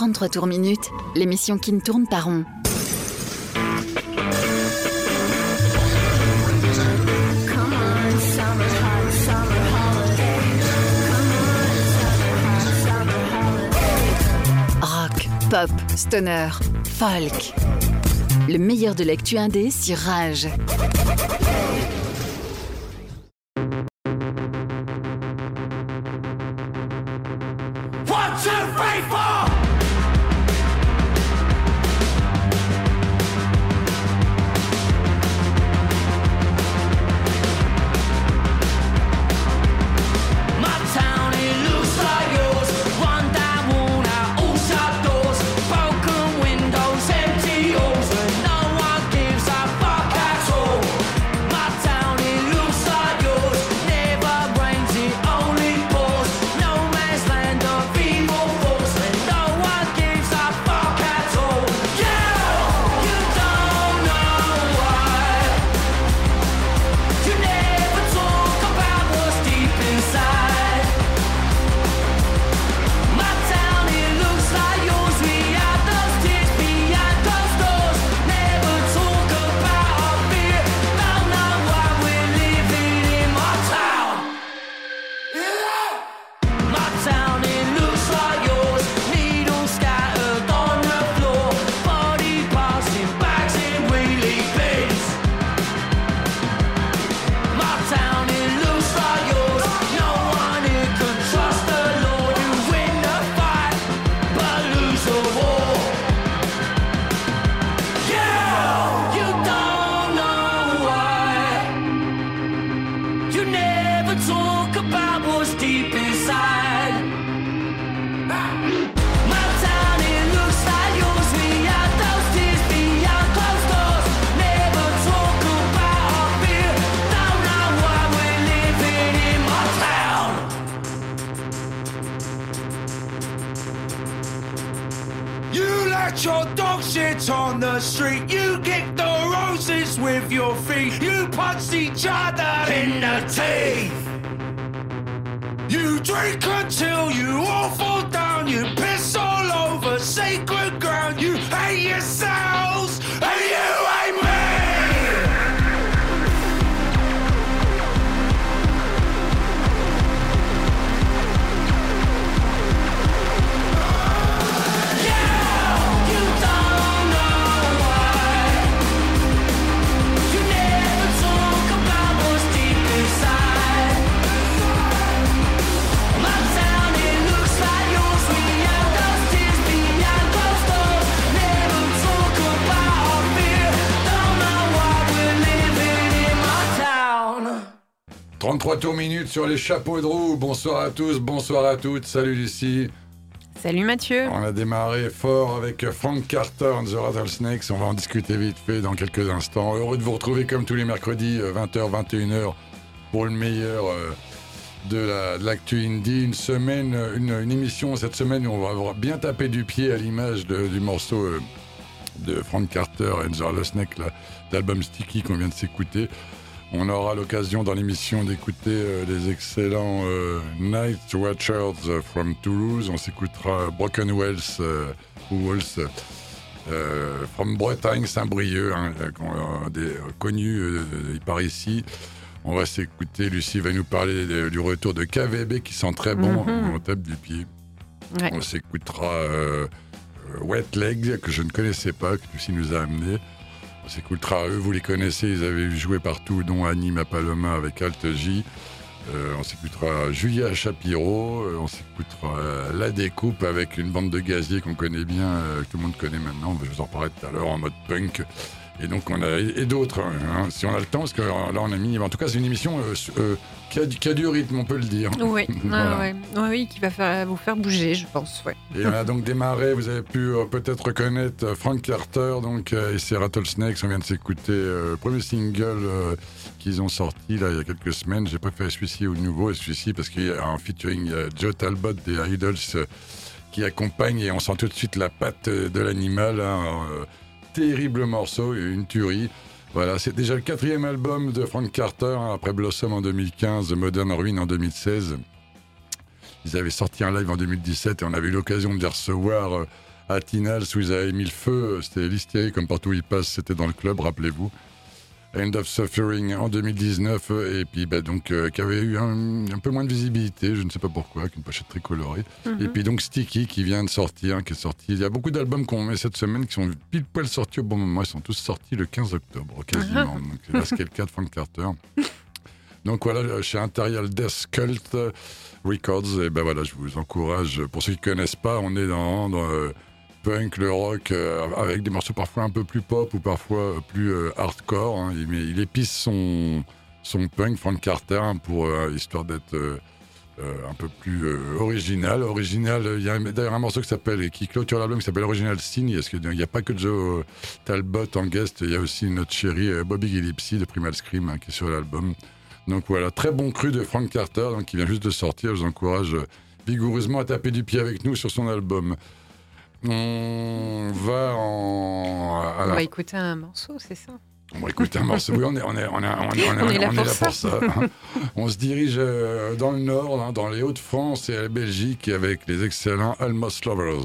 33 tours minutes, l'émission qui ne tourne pas rond. Rock, pop, stoner, folk. Le meilleur de l'actu indé sur Rage. Drink until you 33 tours minutes sur les chapeaux de roue. Bonsoir à tous, bonsoir à toutes. Salut Lucie. Salut Mathieu. On a démarré fort avec Frank Carter and the Rattlesnakes. On va en discuter vite fait dans quelques instants. Heureux de vous retrouver comme tous les mercredis, euh, 20h, 21h, pour le meilleur euh, de la- de l'actu indie. Une semaine, euh, une, une émission cette semaine où on va avoir bien tapé du pied à l'image du morceau euh, de Frank Carter and the Rattlesnakes, l'album Sticky qu'on vient de s'écouter. On aura l'occasion dans l'émission d'écouter euh, les excellents euh, Night Watchers euh, from Toulouse. On s'écoutera Broken Wells euh, ou Wells from Bretagne, Saint-Brieuc, hein, qu'on, des connus euh, par ici. On va s'écouter, Lucie va nous parler de- du retour de KVB qui sent très bon, Mhm. on tape du pied. Ouais. On s'écoutera Wet Legs, que je ne connaissais pas, que Lucie nous a amené. On s'écoutera eux, vous les connaissez, ils avaient joué partout, dont Annie Mapaloma avec Alt J. Euh, on s'écoutera Julia Shapiro, euh, on s'écoutera La Découpe avec une bande de gaziers qu'on connaît bien, euh, que tout le monde connaît maintenant, je vous en parlerai tout à l'heure en mode punk. Et donc on a et d'autres, hein, si on a le temps, parce que là on a mis, en tout cas c'est une émission euh, euh, qui, a, du- qui a du rythme, on peut le dire. Oui, Voilà. ah ouais. Ouais, oui, qui va faire, vous faire bouger, je pense. Ouais. Et on a donc démarré, vous avez pu euh, peut-être reconnaître Frank Carter donc, et ses Rattlesnakes. On vient de s'écouter le premier single qu'ils ont sorti là, il y a quelques semaines. J'ai préféré celui-ci au nouveau et celui-ci parce qu'il y a un featuring Joe Talbot des Idols qui accompagne et on sent tout de suite la patte de l'animal. hein, terrible morceau, une tuerie. Voilà, c'est déjà le quatrième album de Frank Carter, hein, après Blossom en 2015, Modern Ruin en 2016. Ils avaient sorti un live en 2017 et on avait eu l'occasion de les recevoir euh, à Tinals où ils avaient mis le feu. C'était Listier, comme partout où il passe, c'était dans le club, rappelez-vous. End of Suffering en 2019, et puis bah, donc euh, qui avait eu un, un peu moins de visibilité, je ne sais pas pourquoi, avec une pochette très colorée. Mhm. Et puis donc Sticky qui vient de sortir, qui est sorti. Il y a beaucoup d'albums qu'on met cette semaine qui sont pile poil sortis au bon moment. Ils sont tous sortis le 15 octobre, quasiment. donc là, c'est le cas de Frank Carter. Donc voilà, chez Imperial Death Cult Records, et ben voilà, je vous encourage. Pour ceux qui connaissent pas, on est dans, dans, euh, punk, le rock, euh, avec des morceaux parfois un peu plus pop ou parfois plus euh, hardcore. hein. Il, il épice son, son punk, Frank Carter, hein, pour euh, histoire d'être euh, un peu plus original. Original, il y a d'ailleurs un morceau qui s'appelle qui clôture l'album qui s'appelle Original Sin. Qu'il n'y a pas que Joe Talbot en guest, il y a aussi notre chérie euh, Bobby Gillespie de Primal Scream hein, qui est sur l'album. Donc voilà, très bon cru de Frank Carter, donc, qui vient juste de sortir. Je vous encourage vigoureusement à taper du pied avec nous sur son album. On va en. à On va écouter un morceau, c'est ça? On va écouter un morceau. Oui, on est, on est, on est, on est, on est- là pour là ça. pour ça. On se dirige euh, dans le nord, hein, dans les Hauts-de-France et la Belgique, avec les excellents Almost Lovers.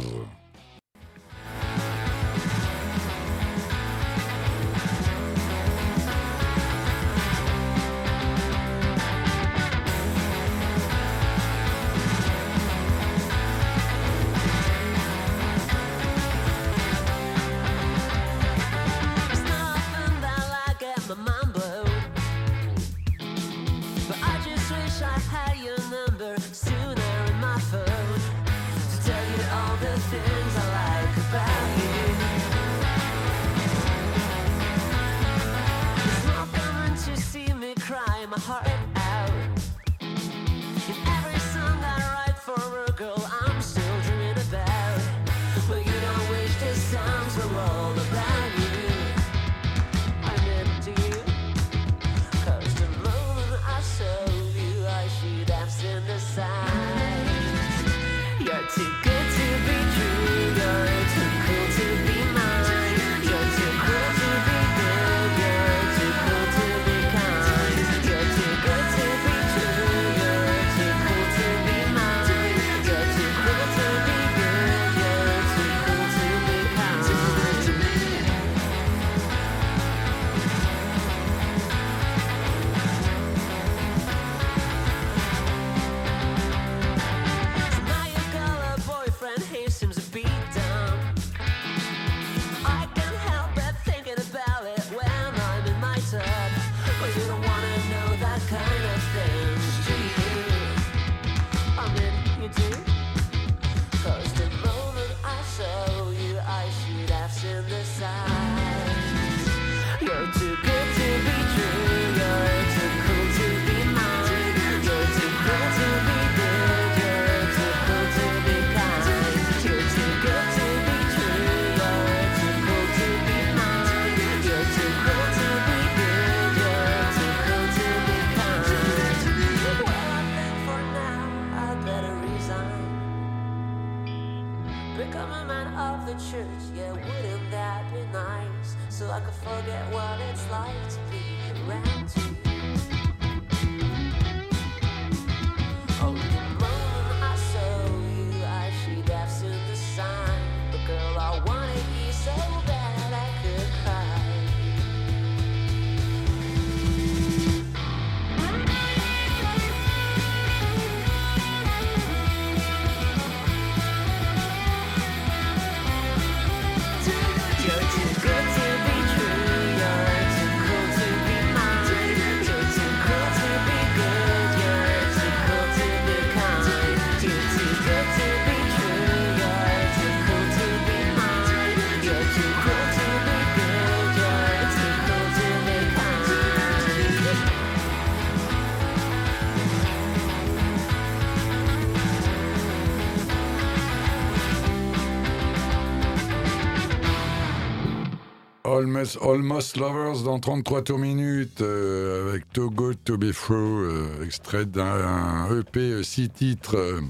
Almost, Almost Lovers dans 33 tours minutes euh, avec Togo To Be Through, euh, extrait d'un EP 6 titres euh,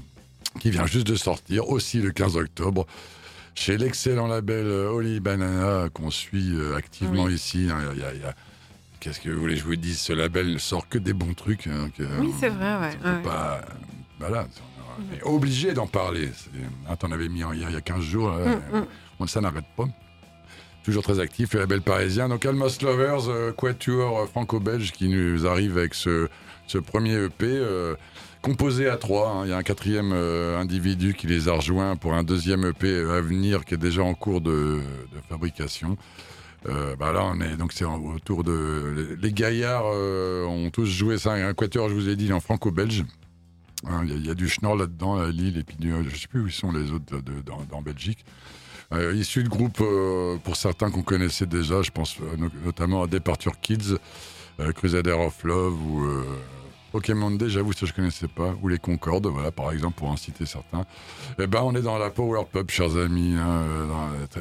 qui vient juste de sortir aussi le 15 octobre chez l'excellent label euh, Holy Banana qu'on suit euh, activement Oui. ici. hein. Il y a- il y a- Qu'est-ce que vous voulez que je vous dise? Ce label ne sort que des bons trucs. hein, que- Oui, c'est vrai, ouais. on peut ouais. pas. Voilà, on est obligé d'en parler. Ah, T'en avais mis en- il y a il y a 15 jours. là. Bon, ça n'arrête pas. Toujours très actif, le label parisien. Donc Almost Lovers, euh, quatuor euh, franco-belge qui nous arrive avec ce, premier EP. euh, composé à trois, hein. il y a un quatrième euh, individu qui les a rejoints pour un deuxième EP à venir qui est déjà en cours de, fabrication. Bah là, on est donc c'est autour de les Gaillards ont tous joué ça. Un quatuor, je vous ai dit, en franco-belge. Hein, Il y, a- du Schnorr là-dedans, à Lille, et puis du- je sais plus où sont les autres de, dans Belgique. Euh, issus de groupes, euh, pour certains qu'on connaissait déjà, je pense euh, no- notamment à Departure Kids, euh, Crusader of Love ou Pokémon Day, j'avoue, ça je connaissais pas, ou les Concordes, voilà, par exemple, pour en citer certains. Eh ben, on est dans la power pop, chers amis. hein,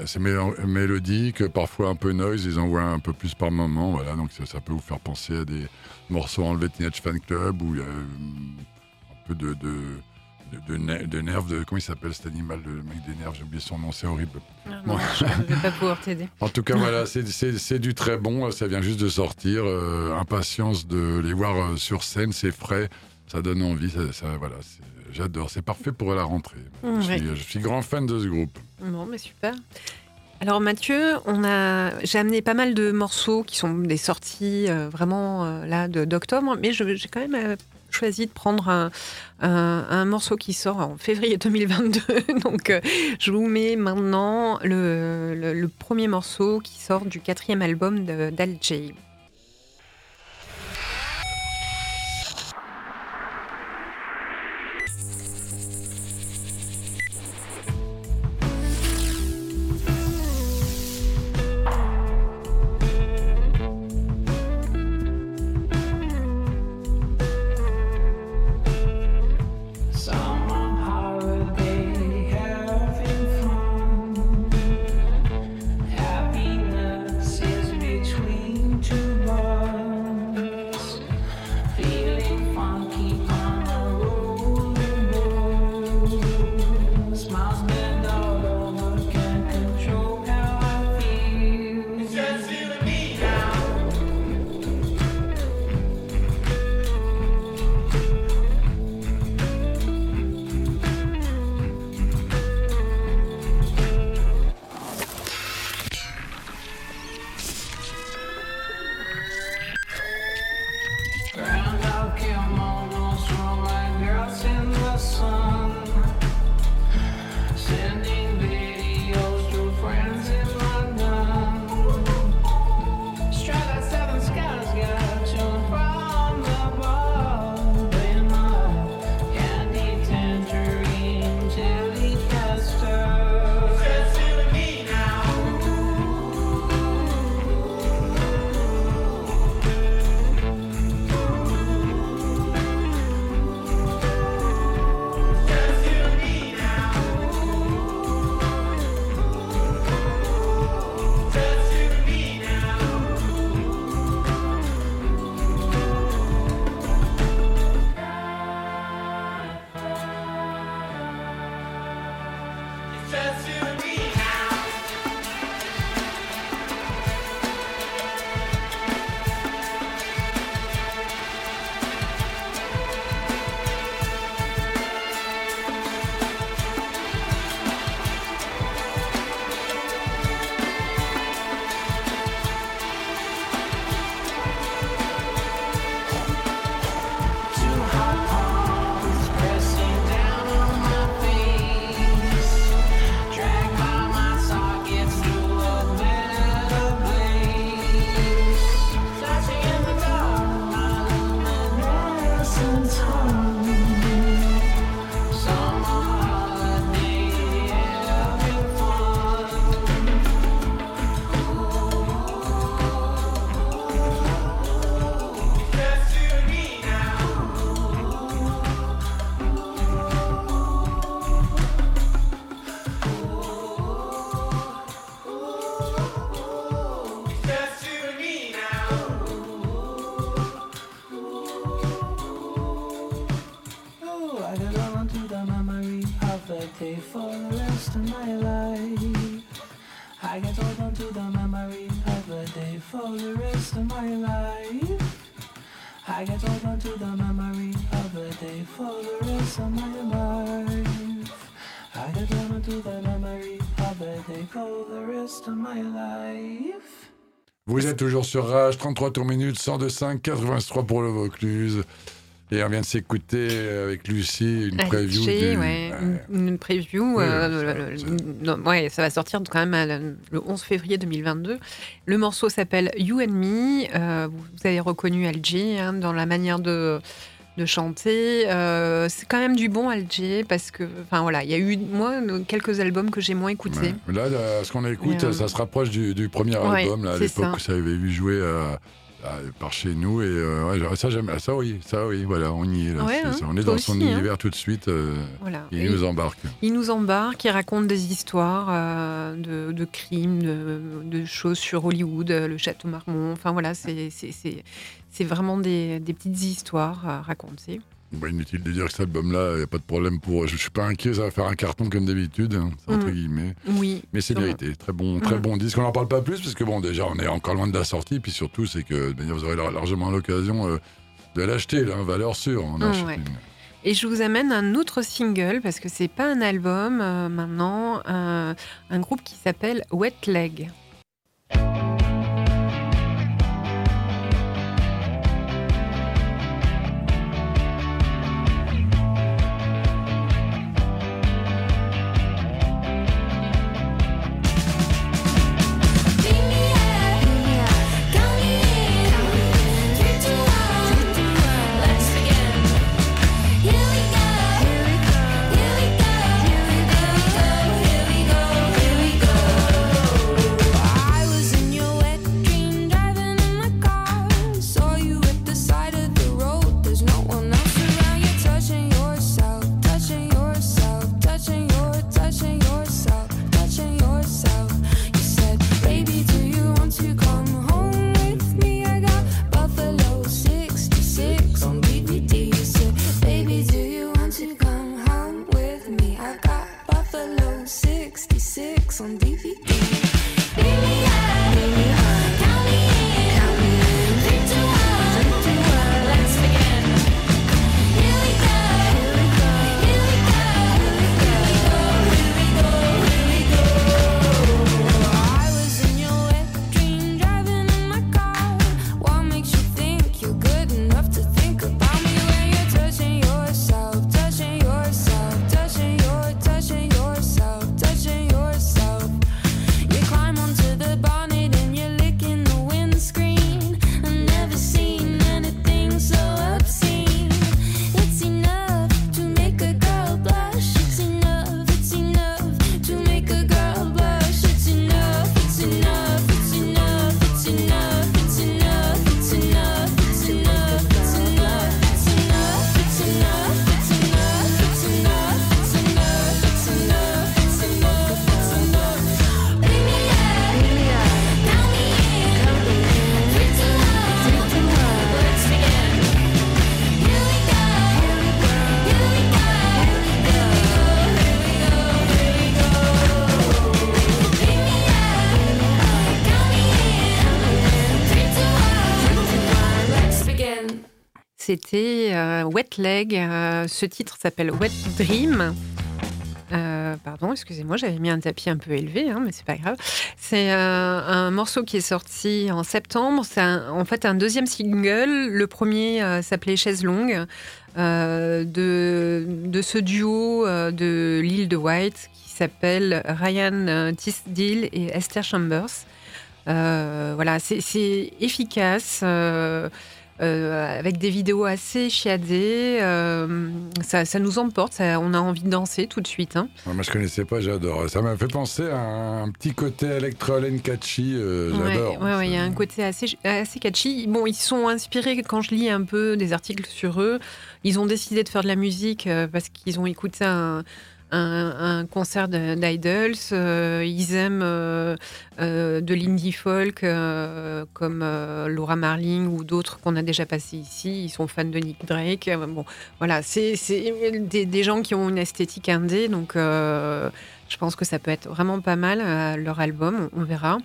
c'est mélo- mélodique, parfois un peu noise, ils envoient un peu plus par moment, voilà, donc ça, peut vous faire penser à des morceaux enlevés de Teenage Fan Club ou un peu de, de, de, de nerfs, de, comment il s'appelle cet animal, le mec des nerfs, j'ai oublié son nom, c'est horrible. Ah, non, je ne vais pas pouvoir t'aider. En tout cas, voilà, c'est- du très bon, ça vient juste de sortir. euh, impatience de les voir euh, sur scène, c'est frais, ça donne envie, ça, ça- voilà, j'adore, c'est parfait pour la rentrée. Mmh, je, ouais. suis, je suis grand fan de ce groupe. Bon, mais super. Alors Mathieu, on a, j'ai amené pas mal de morceaux qui sont des sorties euh, vraiment euh, là d'octobre, mais j'ai quand même euh, choisi de prendre un, morceau qui sort en février 2022. Donc euh, je vous mets maintenant le, le- premier morceau qui sort du quatrième album d'Al Jay. I get hold on to the memory of the day for the rest of my life. I get hold on to the memory of the day for the rest of my life. I get hold on to the memory of the day for the rest of my life. Vous êtes toujours sur Rage, 33 tours minutes, 102.5, 83 pour le Vaucluse. Et on vient de s'écouter avec Lucie une preview. Du- ouais, une, une preview. Oui, euh, ça- le- le- ça- non, ouais, ça va sortir quand même le 11 février 2022. Le morceau s'appelle You and Me. Euh, vous, avez reconnu Alger hein, dans la manière de, de chanter. Euh, c'est quand même du bon Alger parce que, enfin voilà, il y a eu moi quelques albums que j'ai moins écoutés. Ouais. Là, là, ce qu'on écoute, euh, ça se rapproche du, du premier album, là, à l'époque où ça avait vu jouer à- à- par chez nous. Et euh, ouais, ça, j'aime. ah, Ça, oui, ça, oui, voilà, on y est. Là, Ouais, C'est hein, ça, on est dans son hein. univers tout de suite. euh, Voilà. il Et- nous embarque. Il nous embarque, il raconte des histoires euh, de, de crimes, de, de choses sur Hollywood, le château Marmont. Enfin voilà, c'est vraiment des, des petites histoires à raconter. Bah, inutile de dire que cet album-là, il n'y a pas de problème pour. Je, je suis pas inquiet, ça va faire un carton comme d'habitude, hein, entre Mm. guillemets. Oui. Mais c'est mérité. Très bon, très Mm. bon disque. On n'en parle pas plus parce que bon, déjà, on est encore loin de la sortie. Puis surtout, c'est que vous aurez lar- largement l'occasion euh, de l'acheter, là, hein, valeur sûre. On Mm, achète ouais. une- Et je vous amène un autre single parce que c'est pas un album euh, maintenant, un, un groupe qui s'appelle Wet Leg. C'était euh, Wet Leg. euh, ce titre s'appelle Wet Dream. Euh, pardon, excusez-moi, j'avais mis un tapis un peu élevé, hein, mais c'est pas grave. C'est un morceau qui est sorti en septembre. C'est en fait un deuxième single. Le premier s'appelait Chaise longue de, de ce duo de l'île de White qui s'appelle Ryan Tisdale et Esther Chambers. Voilà, c'est efficace. Euh, avec des vidéos assez chiadées, euh, ça, ça nous emporte, ça- on a envie de danser tout de suite. hein. Ouais, Moi, je connaissais pas, j'adore. Ça m'a fait penser à un petit côté électro-len catchy, euh, j'adore. Ouais, il y a un côté assez, assez catchy. Bon, ils sont inspirés, quand je lis un peu des articles sur eux, ils ont décidé de faire de la musique euh, parce qu'ils ont écouté un, un, un concert d'Idols. euh, ils aiment euh, euh, de l'indie folk comme Laura Marling ou d'autres qu'on a déjà passés ici. Ils sont fans de Nick Drake. Bon, voilà, c'est des, des gens qui ont une esthétique indé, donc je pense que ça peut être vraiment pas mal, leur album, on, on verra.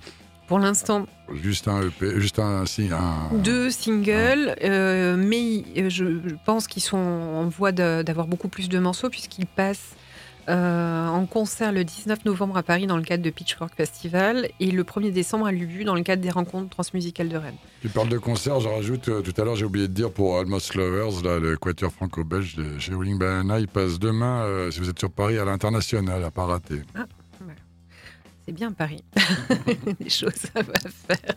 Pour l'instant, Juste un EP, juste un, deux singles, euh, mais je, je pense qu'ils sont en voie d'avoir beaucoup plus de morceaux puisqu'ils passent euh, en concert le 19 novembre à Paris dans le cadre de Pitchfork Festival et le 1er décembre à Lubu dans le cadre des rencontres transmusicales de Rennes. Tu parles de concert, je rajoute, euh, tout à l'heure j'ai oublié de dire pour Almost Lovers, là, le quatuor franco-belge de chez Rolling Banana, il passe demain, euh, si vous êtes sur Paris, à l'international, à pas rater. C'est bien Paris. Des choses à faire.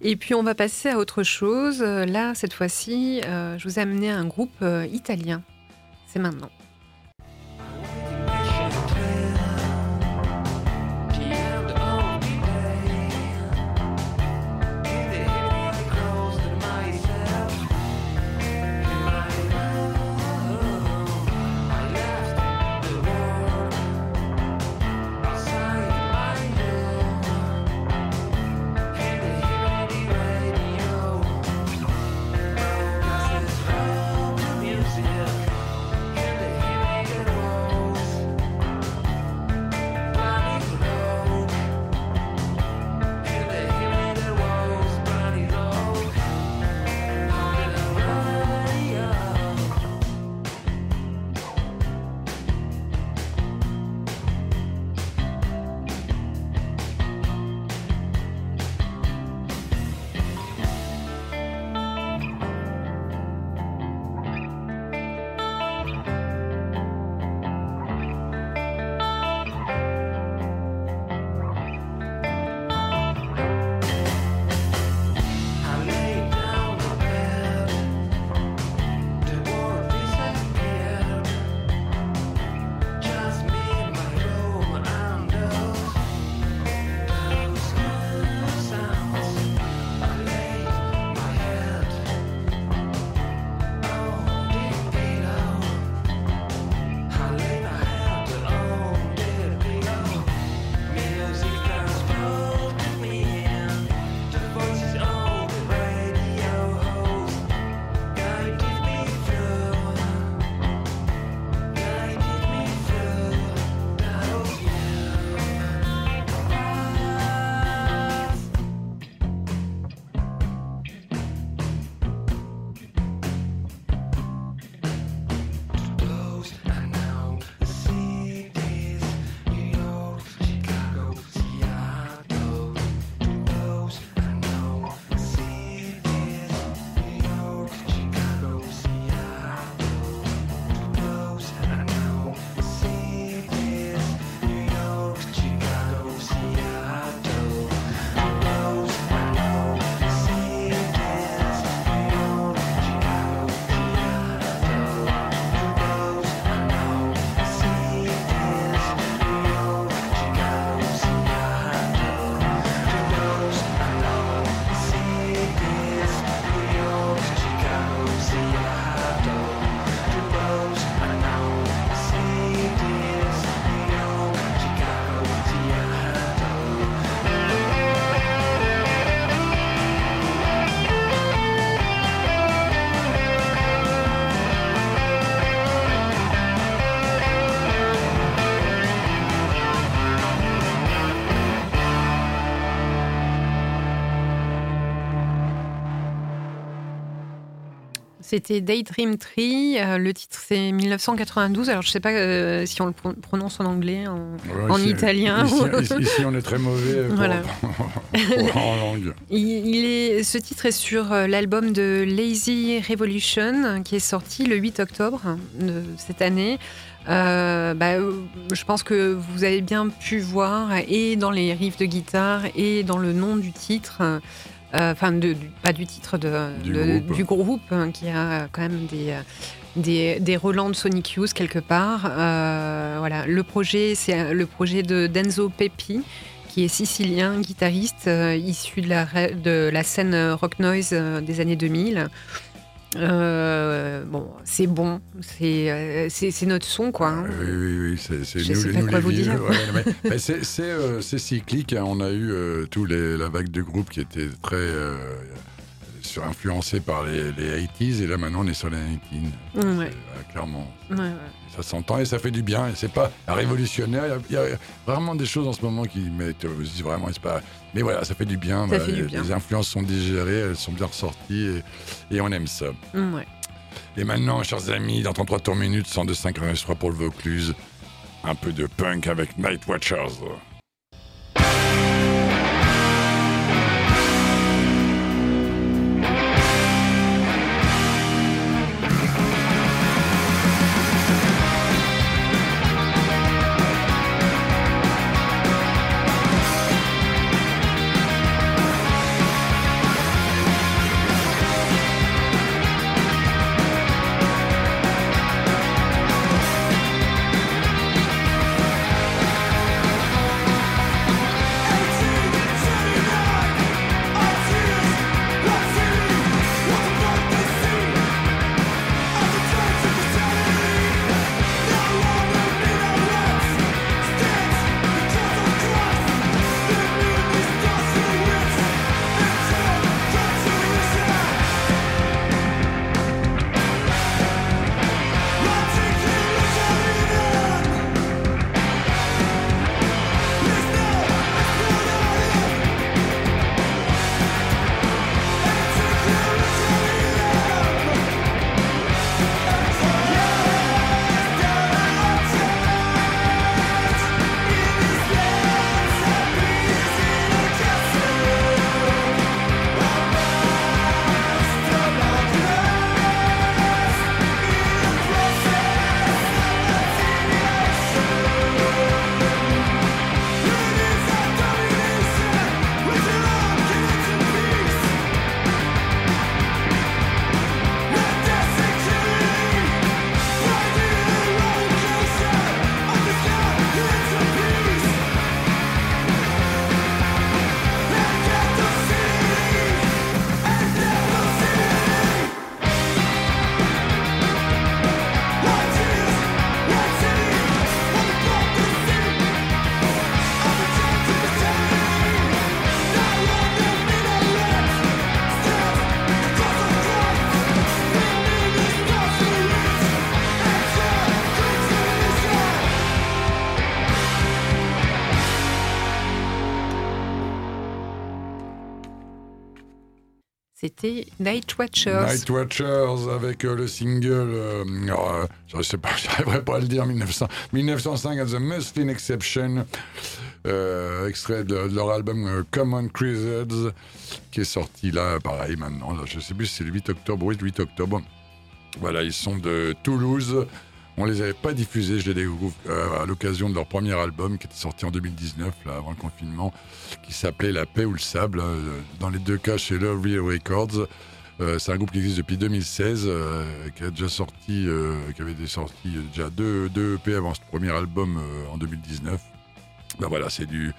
Et puis on va passer à autre chose. Là, cette fois-ci, euh, je vous ai amené un groupe euh, italien. C'est maintenant. C'était Daydream Tree. euh, le titre, c'est 1992. Alors, je ne sais pas euh, si on le pro- prononce en anglais, en, Ouais, en ici- italien. Ici, ici- ici, on est très mauvais pour- Voilà. pour- en langue. Il, il est, ce titre est sur euh, l'album de Lazy Revolution qui est sorti le 8 octobre de cette année. Euh, bah, je pense que vous avez bien pu voir et dans les riffs de guitare et dans le nom du titre, enfin de- du- pas du titre de, Du de- groupe. du groupe, hein, qui a quand même des euh, des, des relents de Sonic Youth quelque part. Euh, voilà, le projet, c'est le projet de Denzo Peppi, qui est sicilien, guitariste euh, issu de la, de la scène euh, rock noise euh, des années 2000. Euh, bon, c'est bon, c'est euh, c'est notre son, quoi. hein. Oui, oui, oui, c'est nous, sais pas nous quoi les vous dire. Ouais, mais- mais c'est c'est, euh, c'est cyclique. hein. On a eu tous les, la vague de groupes qui était très. euh, sur- influencé par les, les 80s et là maintenant on est sur les 19. Ouais. C'est, euh, clairement. Ouais, ouais. Ça s'entend et ça fait du bien. Et c'est pas révolutionnaire. Il y, a il y a vraiment des choses en ce moment qui mettent. vraiment, pas. Mais voilà, ça fait du bien. Ça Voilà, fait du les, bien. les influences sont digérées, elles sont bien ressorties et, et on aime ça. Ouais. Et maintenant, chers amis, dans 33 tours minutes, 102.5 RS3 pour le Vaucluse, un peu de punk avec Night Watchers. Night Watchers. Avec euh, le single, euh, euh, je sais pas, j'arriverai pas à le dire, 1900, 1905 at the Muslin Exception, euh, extrait de, de leur album euh, Common Crusades, qui est sorti là, pareil maintenant, là, je sais plus si c'est le 8 octobre, oui, le 8 octobre. Voilà, ils sont de Toulouse. On les avait pas diffusés, je les découvre euh, à l'occasion de leur premier album qui était sorti en 2019, là, avant le confinement, qui s'appelait La paix ou le sable. euh, Dans les deux cas, chez Love Real Records. Euh, c'est un groupe qui existe depuis 2016, euh, qui a déjà sorti, qui avait euh, déjà deux, deux EP avant ce premier album en 2019. Ben voilà, c'est du,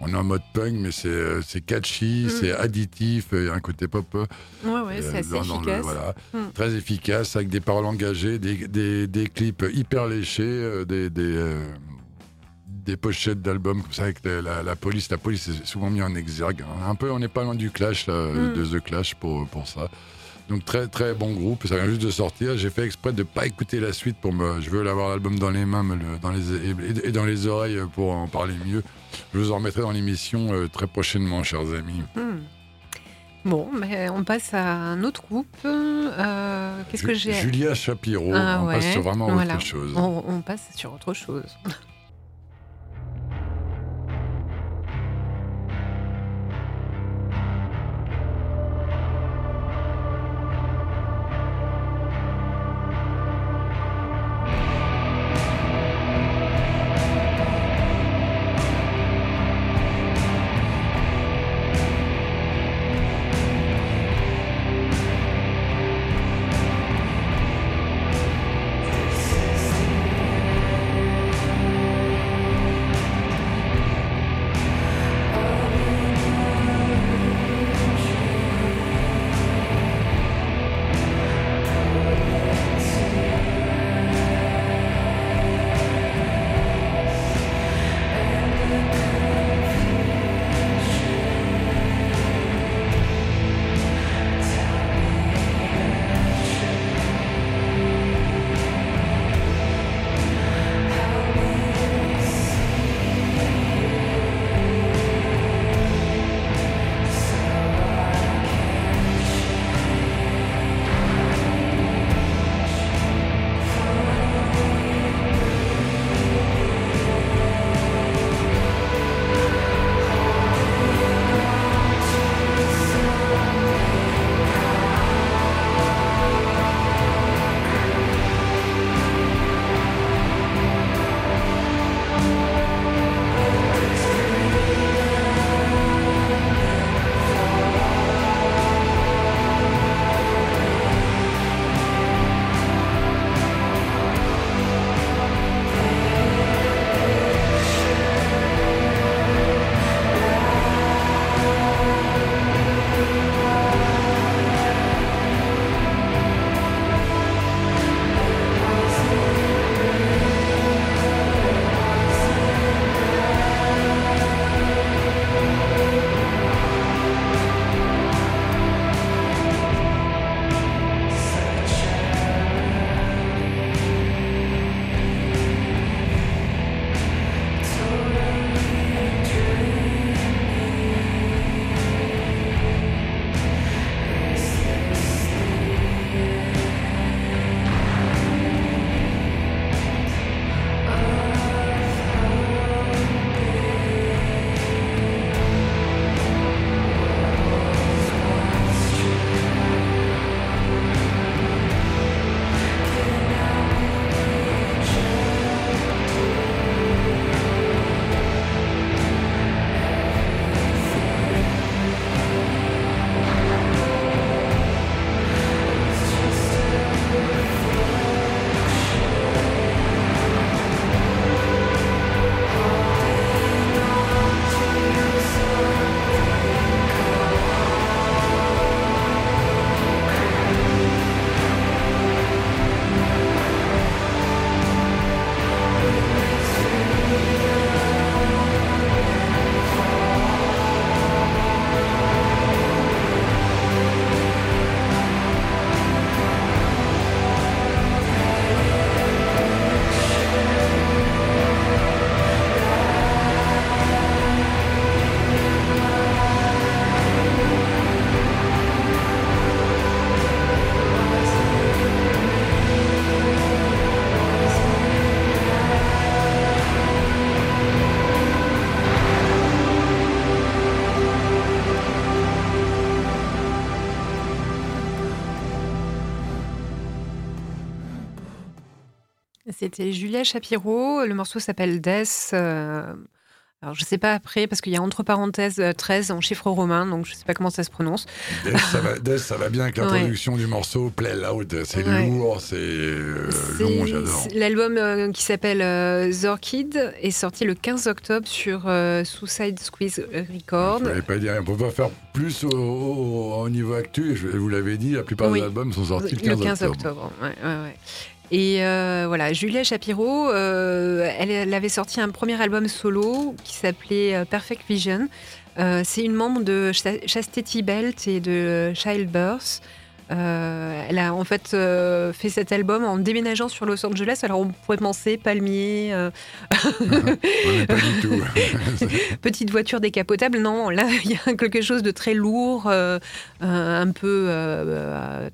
on est en mode punk, mais c'est euh, catchy, Mm. c'est additif, il y a un côté pop. Ouais, ouais, euh, c'est assez dans- dans le- efficace. voilà, Mm. très efficace, avec des paroles engagées, des, des, des clips hyper léchés, euh, des, des, euh, des pochettes d'albums comme ça avec la, la- la police. La police est souvent mis en exergue. hein. Un peu, on n'est pas loin du Clash, là, Mm. de The Clash pour, pour ça. Donc très très bon groupe, ça vient juste de sortir. J'ai fait exprès de ne pas écouter la suite pour me. Je veux l'avoir l'album dans les mains me le- dans les, et, et dans les oreilles pour en parler mieux. Je vous en remettrai dans l'émission euh, très prochainement, chers amis. Hmm. Bon, mais on passe à un autre groupe. Euh, Qu'est-ce que j'ai Julia Shapiro, Ah on passe sur vraiment voilà. autre chose. on, on passe sur autre chose. C'était Julia Shapiro. Le morceau s'appelle Death. euh, alors, je sais pas après, parce qu'il y a entre parenthèses euh, 13 en chiffre romain, donc je sais pas comment ça se prononce. Death, ça va, Death, ça va bien avec Ouais. l'introduction du morceau Play Loud. C'est Ouais. lourd, c'est euh, long, j'adore. L'album euh, qui s'appelle euh, Zorkid est sorti le 15 octobre sur euh, Suicide Squeeze Record. Je ne pas dire, on peut pas faire plus au, au- au niveau actu. Je- Vous l'avez dit, la plupart Oui. des albums sont sortis le 15, octobre. ouais, ouais, ouais. Et euh, voilà, Julia Shapiro, euh, elle, elle avait sorti un premier album solo qui s'appelait euh, Perfect Vision. Euh, c'est une membre de Ch- Chastity Belt et de Childbirth. Elle a en fait fait cet album en déménageant sur Los Angeles. Alors on pourrait penser palmier, tout. petite voiture décapotable. Non, là il y a quelque chose de très lourd, un peu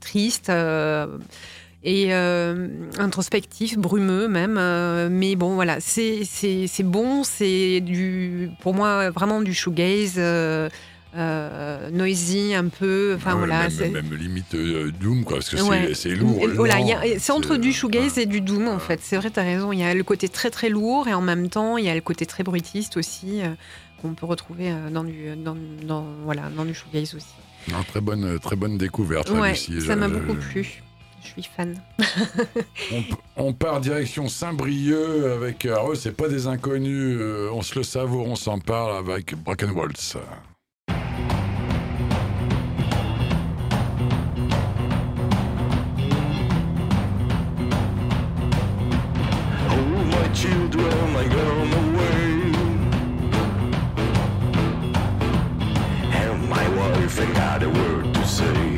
triste. Euh, et euh, introspectif, brumeux même. euh, mais bon, voilà, c'est c'est- c'est bon, c'est du, pour moi vraiment du shoegaze, euh, noisy un peu. Enfin Ouais, voilà, même, c'est- même limite euh, Doom, quoi, parce que c'est- Ouais. c'est lourd. Voilà, c'est entre du shoegaze ouais. et du doom en fait. C'est vrai, tu as raison. Il y a le côté très très lourd et en même temps, il y a le côté très bruitiste aussi euh, qu'on peut retrouver dans du, dans, dans- voilà, dans du shoegaze aussi. Non, très, bonne, très bonne découverte, Lucie. ça m'a beaucoup plu. Je suis fan. On, on part direction Saint-Brieuc avec. Alors, eux, c'est pas des inconnus, euh, on se le savoure, on s'en parle avec Broken Waltz. Oh, my children, I gone away? And my wife ain't got a word to say.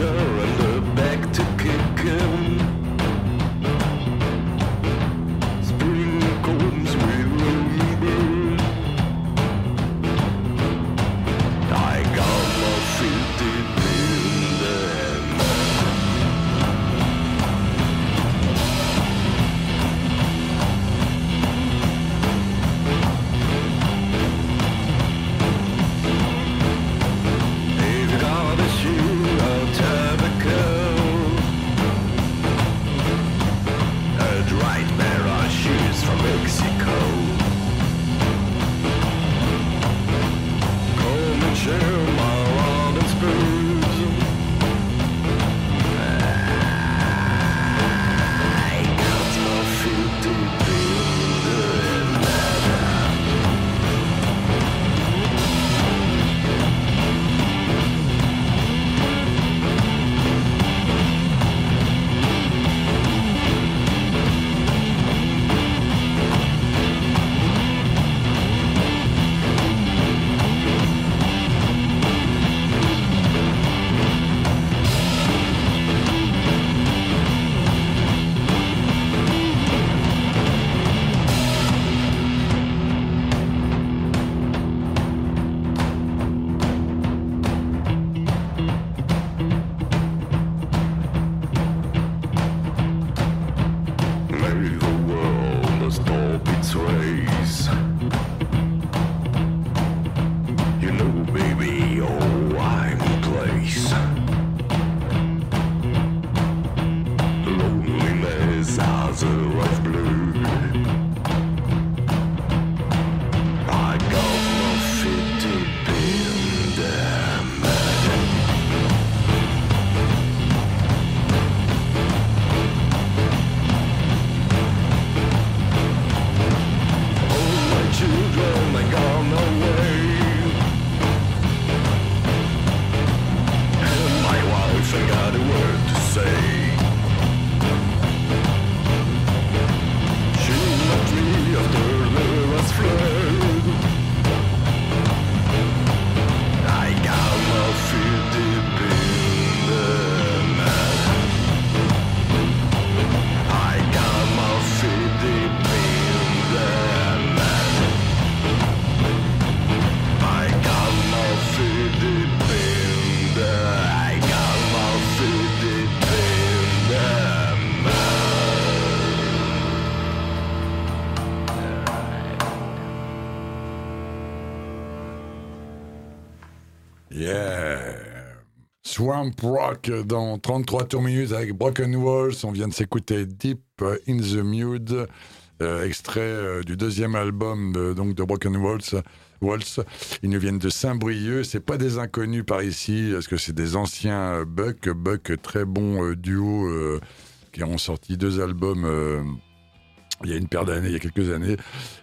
winter. Swamp Rock dans 33 tours minutes avec Broken Walls. On vient de s'écouter Deep in the Mood, euh, extrait euh, du deuxième album de, donc de Broken Walls. Waltz. Ils nous viennent de Saint-Brieuc. C'est pas des inconnus par ici, parce que c'est des anciens euh, Buck? Buck, très bon euh, duo, qui ont sorti deux albums il y a une paire d'années, il y a quelques années.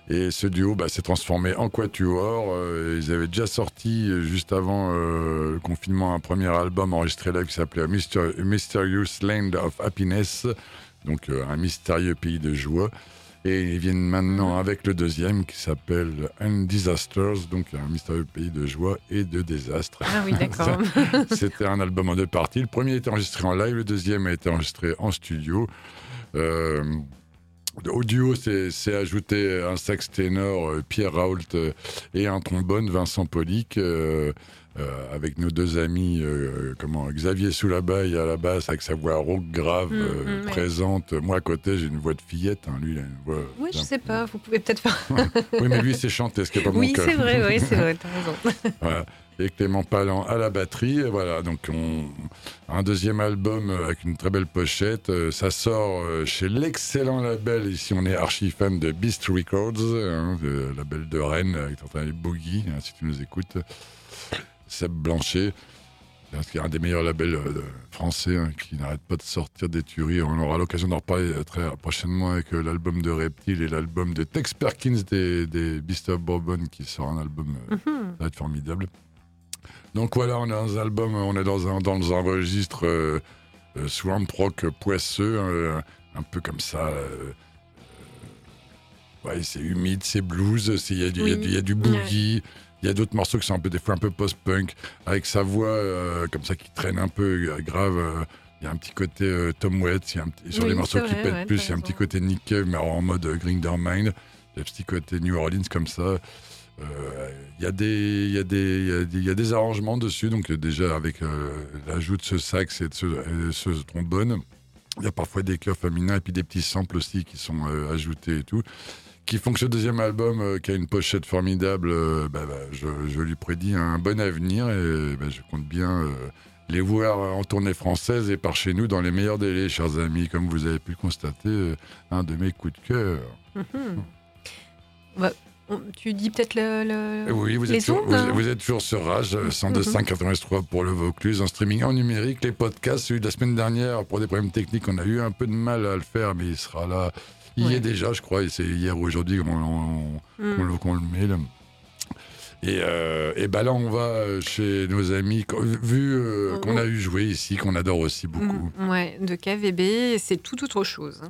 Et ce duo bah, s'est transformé en quatuor. Euh, ils avaient déjà sorti, euh, juste avant euh, le confinement, un premier album enregistré là qui s'appelait Myster- Mysterious Land of Happiness, donc euh, un mystérieux pays de joie. Et ils viennent maintenant avec le deuxième qui s'appelle Un Disasters, donc un mystérieux pays de joie et de désastre. Ah oui, d'accord. C'était un album en deux parties. Le premier était enregistré en live, le deuxième a été enregistré en studio. Euh, au duo, c'est ajouté un sax ténor, euh, Pierre Raoult, euh, et un trombone, Vincent Polic, euh, euh, avec nos deux amis, euh, comment, Xavier Soulabaille à la basse, avec sa voix rauque grave, Mm, euh, mm, présente. Moi, à côté, j'ai une voix de fillette. hein. Lui, il a une voix. Oui, je sais pas, vous pouvez peut-être faire. Oui, mais lui, c'est chanté, ce qui n'est pas Oui, mon cas. c'est vrai, oui, c'est vrai, t'as raison. Voilà. Et Clément Palan à la batterie. Et Voilà, donc on... un deuxième album euh, avec une très belle pochette. Euh, Ça sort euh, chez l'excellent label. Ici, on est archi fan de Beast Records, hein, le label de Rennes, avec ton Boogie, hein, si tu nous écoutes. Seb Blanchet. Y a un des meilleurs labels français hein, qui n'arrête pas de sortir des tueries. On aura l'occasion d'en reparler très prochainement avec l'album de Reptile et l'album de Tex Perkins des, des Beast of Bourbon qui sort un album ça va être formidable. Donc voilà, on est dans un album, on est dans un, dans un registre euh, euh, swamp rock poisseux, euh, un peu comme ça. euh, euh, ouais, c'est humide, c'est blues, il y, a du- y a y a boogie. Il y a d'autres morceaux qui sont un peu, des fois un peu post-punk, avec sa voix euh, comme ça qui traîne un peu euh, grave. euh, il y a un petit côté Tom Waits, il y a un petit- sur Oui, les morceaux qui pètent ouais, plus, il y a un petit côté Nick Cave, mais en mode euh, Grindermind. Il y a un petit côté New Orleans comme ça. Euh, Il y, a des- il y, y, il y a des arrangements dessus, donc euh, déjà avec euh, l'ajout de ce sax et de ce, et de ce trombone, il y a parfois des chœurs féminins et puis des petits samples aussi qui sont euh, ajoutés et tout, qui font que ce deuxième album, euh, qui a une pochette formidable, euh, bah, bah, je, je lui prédis un bon avenir et bah, je compte bien euh, les voir en tournée française et par chez nous dans les meilleurs délais, chers amis, comme vous avez pu le constater, euh, un de mes coups de cœur. Mhm. Bah, on- tu dis peut-être le. le- Oui, vous Les êtes, hein. vous, vous êtes toujours sur Rage, euh, 102.583 pour le Vaucluse, en streaming en numérique. Les podcasts, celui de la semaine dernière, pour des problèmes techniques, on a eu un peu de mal à le faire, mais il sera là. Il y est déjà, je crois, et c'est hier ou aujourd'hui qu'on on- Mm. le- met. là. Et, euh, et ben là, on va euh, chez nos amis, vu euh, Oh, qu'on oh. a eu jouer ici, qu'on adore aussi beaucoup. Mm, Ouais, de KVB, c'est tout autre chose.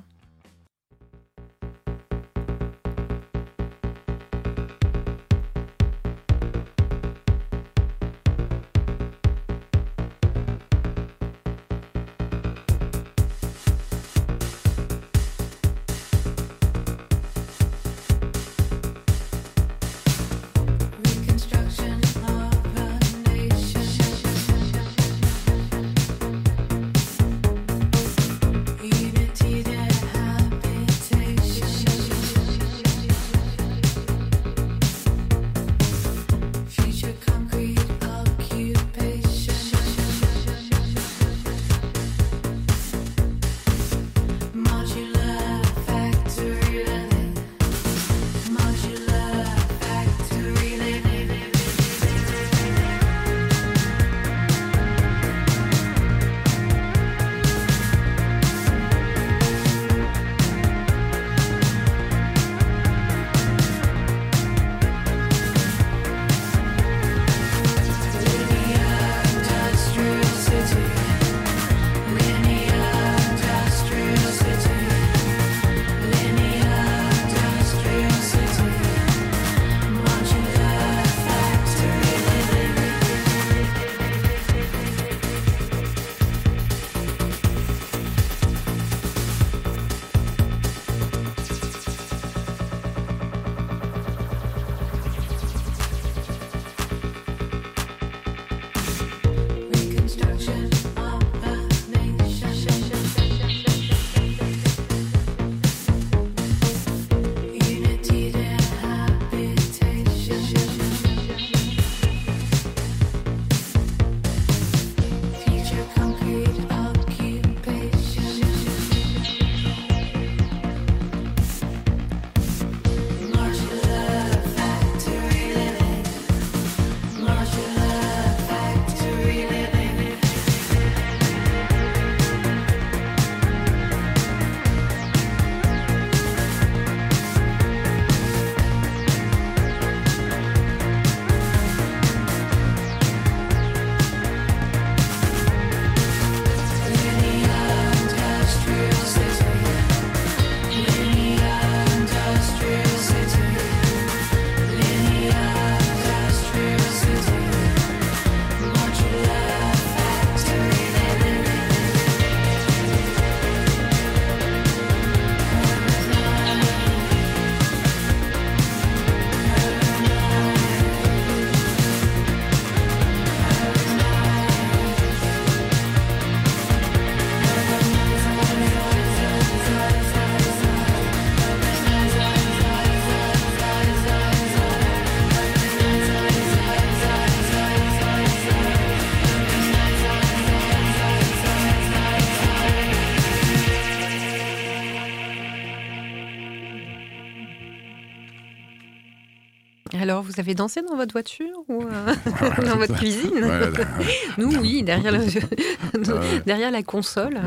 Vous avez dansé dans votre voiture ou euh, dans votre cuisine Nous, oui, derrière, le- Ouais. derrière la console.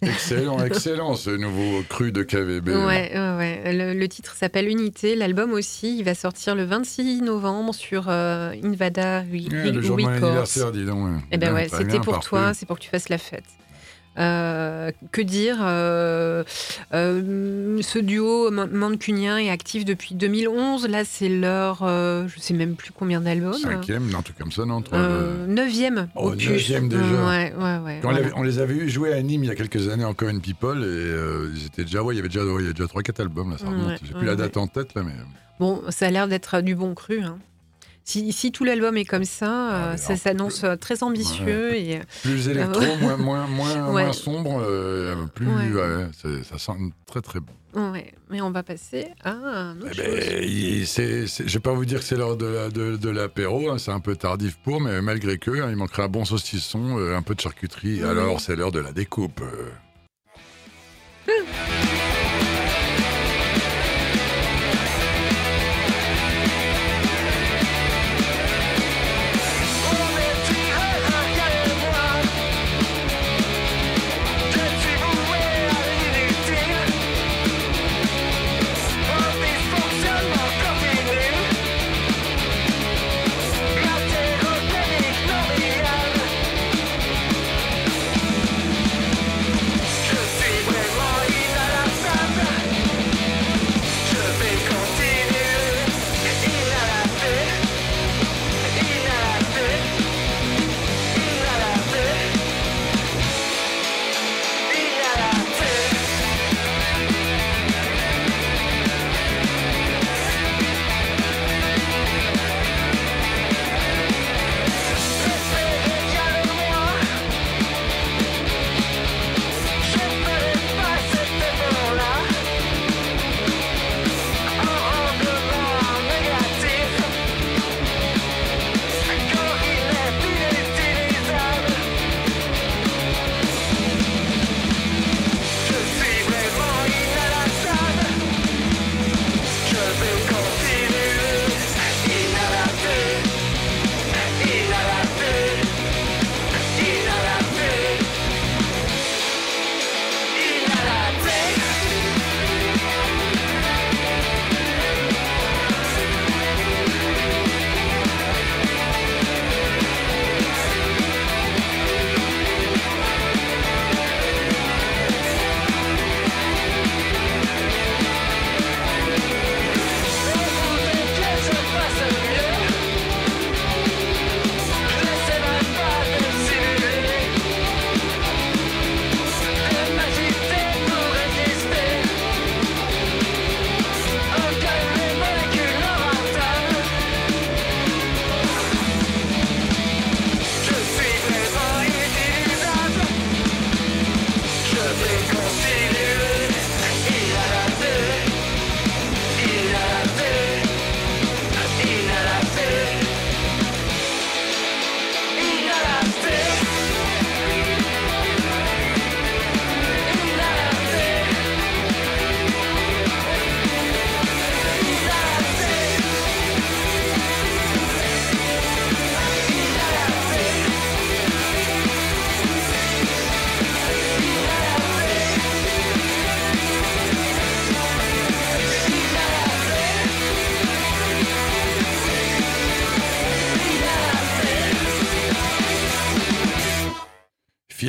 excellent, excellent ce nouveau cru de KVB. Ouais. Le, le titre s'appelle Unité. L'album aussi, il va sortir le 26 novembre sur euh, Invada Ouais, le jour de mon Records. anniversaire, dis donc. ouais. Eh ben ouais, c'était pour toi, c'est pour que tu fasses la fête. Euh, que dire euh, euh, Ce duo man- mancunien est actif depuis 2011. Là, c'est leur, euh, je sais même plus combien d'albums. Cinquième, un truc comme ça, non Euh, neuvième Oh, opus. neuvième déjà. Ouais, ouais, ouais. Quand on, les avait eu jouer à Nîmes il y a quelques années en Common People et euh, ils étaient déjà, ouais, il y avait déjà, ouais, il y a déjà 3-4 albums là, ça remonte. Ouais, J'ai ouais, plus la date en tête là, mais Bon, ça a l'air d'être du bon cru. hein. Si, si tout l'album est comme ça, Ah, euh, ça s'annonce euh, très ambitieux. Et, euh, plus électro, moins, moins, moins, Ouais. moins sombre, euh, plus, Ouais. ça sent très très bon. ouais. Mais on va passer à un autre Eh chose. ben, je vais pas vous dire que c'est l'heure de, la- de, de l'apéro, hein, c'est un peu tardif pour, mais malgré que, hein, il manquerait un bon saucisson, euh, un peu de charcuterie. Alors c'est l'heure de la découpe. euh.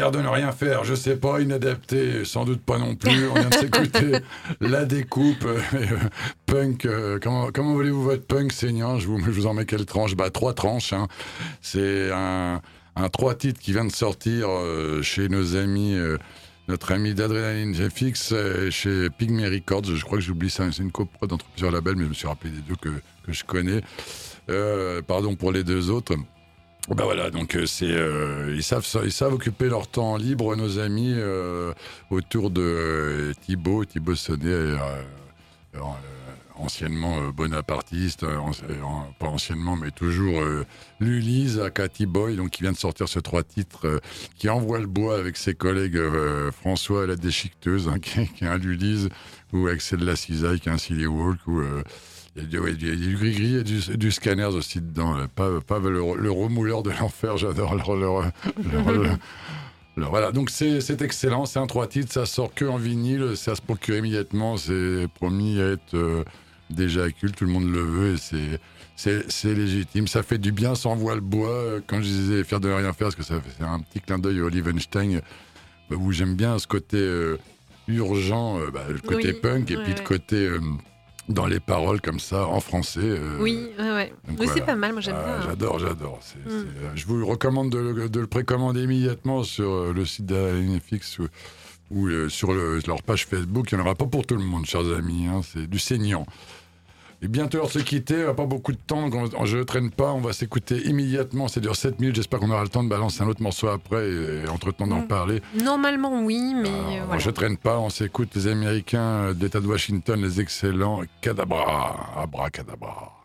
Fier de ne rien faire, je sais pas, inadapté, sans doute pas non plus. On vient de s'écouter la découpe, euh, punk. euh, comment comment voulez-vous votre punk saignant? Je vous, je vous en mets quelle tranche? Bah trois tranches. hein. C'est un, un trois titres qui vient de sortir euh, chez nos amis. notre ami d'Adrénaline GFX chez Pygmy Records, je crois que j'oublie ça, c'est une coprod entre plusieurs labels, mais je me suis rappelé des deux que, que je connais. Pardon pour les deux autres. Ben voilà, donc euh, c'est euh, ils savent ils savent occuper leur temps libre, nos amis, euh, autour de euh, Thibaut, Thibaut Sonnet, euh, euh, anciennement bonapartiste, pas anciennement, mais toujours Lulise à Cathy Boy, donc qui vient de sortir ce trois titres, qui envoie le bois avec ses collègues François la déchiqueteuse, hein, qui, est un Lulise, ou Axel la Cisaille, qui est un Silly Walk, ou Il y a du, ouais, il y a du gris-gris et du, du scanners aussi dedans. là. Pas, pas le, le remouleur de l'enfer, j'adore leur- leur- voilà, donc c'est excellent, c'est un trois titres, ça sort que en vinyle, ça se procure immédiatement, c'est promis à être euh, déjà culte, tout le monde le veut et c'est- légitime. Ça fait du bien, ça envoie le bois. Euh, Quand je disais fier de ne rien faire, parce que c'est un petit clin d'œil au Olivenstein, euh, où j'aime bien ce côté euh, urgent, euh, bah, le côté Oui, punk, et ouais, puis le ouais. côté euh, dans les paroles comme ça, en français. euh, Oui, ouais, c'est pas mal, moi j'aime ah, bien. hein. J'adore, j'adore. Mm. euh, Je vous recommande de, le- de le précommander immédiatement sur euh, le site d'Alinefix ou, ou, euh, sur le- leur page Facebook. Il n'y en aura pas pour tout le monde, chers amis. hein, C'est du saignant. Et bientôt l'heure de se quitter, on n'a pas beaucoup de temps, je ne traîne pas, on va s'écouter immédiatement, c'est dure 7 minutes, j'espère qu'on aura le temps de balancer un autre morceau après et, entre-temps d'en Mm. parler. Normalement, oui, mais Alors, moi, voilà. Je traîne pas, on s'écoute les Américains euh, d'État de Washington, les excellents Cadabra, Abracadabra.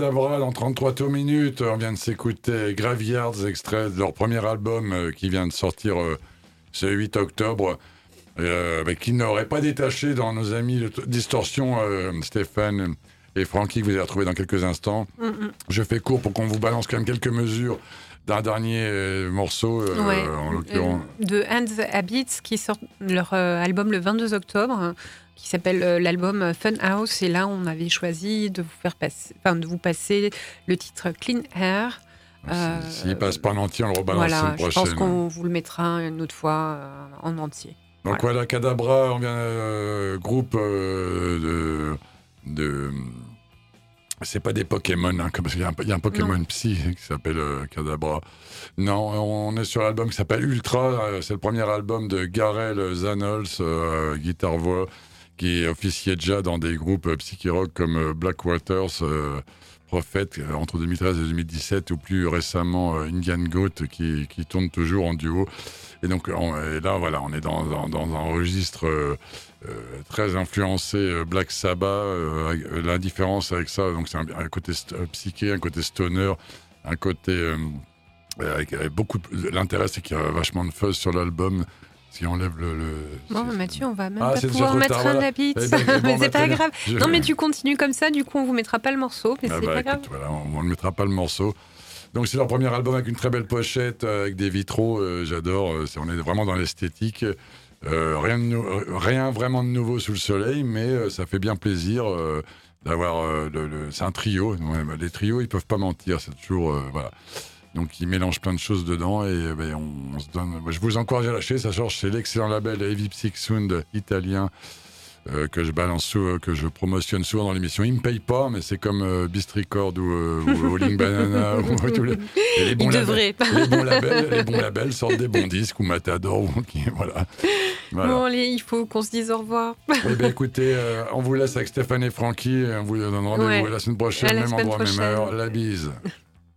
Cadabra dans 33 tours minutes. On vient de s'écouter Graveyards, extrait de leur premier album euh, qui vient de sortir euh, ce 8 octobre. Euh, mais qui n'aurait pas détaché dans nos amis de Distorsion, euh, Stéphane et Francky, que vous allez retrouver dans quelques instants. Mm. Je fais court pour qu'on vous balance quand même quelques mesures d'un dernier euh, morceau, Ouais. en l'occurrence. De Hands Habits qui sort leur album le 22 octobre qui s'appelle euh, l'album euh, Fun House et là on avait choisi de vous faire passer enfin de vous passer le titre Clean Air Euh, S'il passe pas en entier, on le rebalance la voilà je prochaine. pense qu'on vous le mettra une autre fois euh, en entier Donc voilà, Cadabra, on vient euh, groupe euh, de, de c'est pas des Pokémon, hein, comme il y, a un- il y a un Pokémon Non. psy qui s'appelle euh, Cadabra. Non, on est sur l'album qui s'appelle Ultra. euh, c'est le premier album de Garel Zanols, euh, guitare voix, qui officiait déjà dans des groupes euh, psyché rock comme euh, Black Waters, euh, Prophet euh, entre 2013 et 2017, ou plus récemment Indian Goat qui, qui tourne toujours en duo. Et donc on- et là, voilà, on est dans, dans- un registre très influencé Black Sabbath. la différence avec ça, donc c'est un, côté psyché, un côté stoner, un côté avec, beaucoup. L'intérêt, c'est qu'il y a vachement de fuzz sur l'album, ce qui enlève le. le- bon Mathieu on va même Ah, pas pouvoir mettre tard, un voilà. habit Eh ben, bon, mais c'est pas grave Je- non mais tu continues comme ça du coup on vous mettra pas le morceau mais Ah c'est bah, pas écoute, grave voilà, on ne mettra pas le morceau. Donc c'est leur premier album avec une très belle pochette, euh, avec des vitraux, euh, j'adore, euh, on est vraiment dans l'esthétique. Euh, rien, de rien vraiment de nouveau sous le soleil, mais euh, ça fait bien plaisir euh, d'avoir... euh, le, le- c'est un trio, bah, les trios ils peuvent pas mentir, c'est toujours... euh, voilà. Donc ils mélangent plein de choses dedans et euh, ben, on, on se donne... je vous encourage à lâcher, ça sort chez l'excellent label Heavy Psych Sound italien euh, que je balance sou- que je promotionne souvent dans l'émission. Ils me payent pas, mais c'est comme euh, Beast Record ou, euh, ou Rolling Banana ou tous les, les bons il labels. Les bons labels, les bons labels sortent des bons disques ou Matador ou voilà. Voilà. bon allez il faut qu'on se dise au revoir Eh bien, écoutez, euh, on vous laisse avec Stéphane et Francky. On vous donne rendez-vous Ouais. la semaine prochaine, la même semaine endroit, même prochaine. heure. La bise.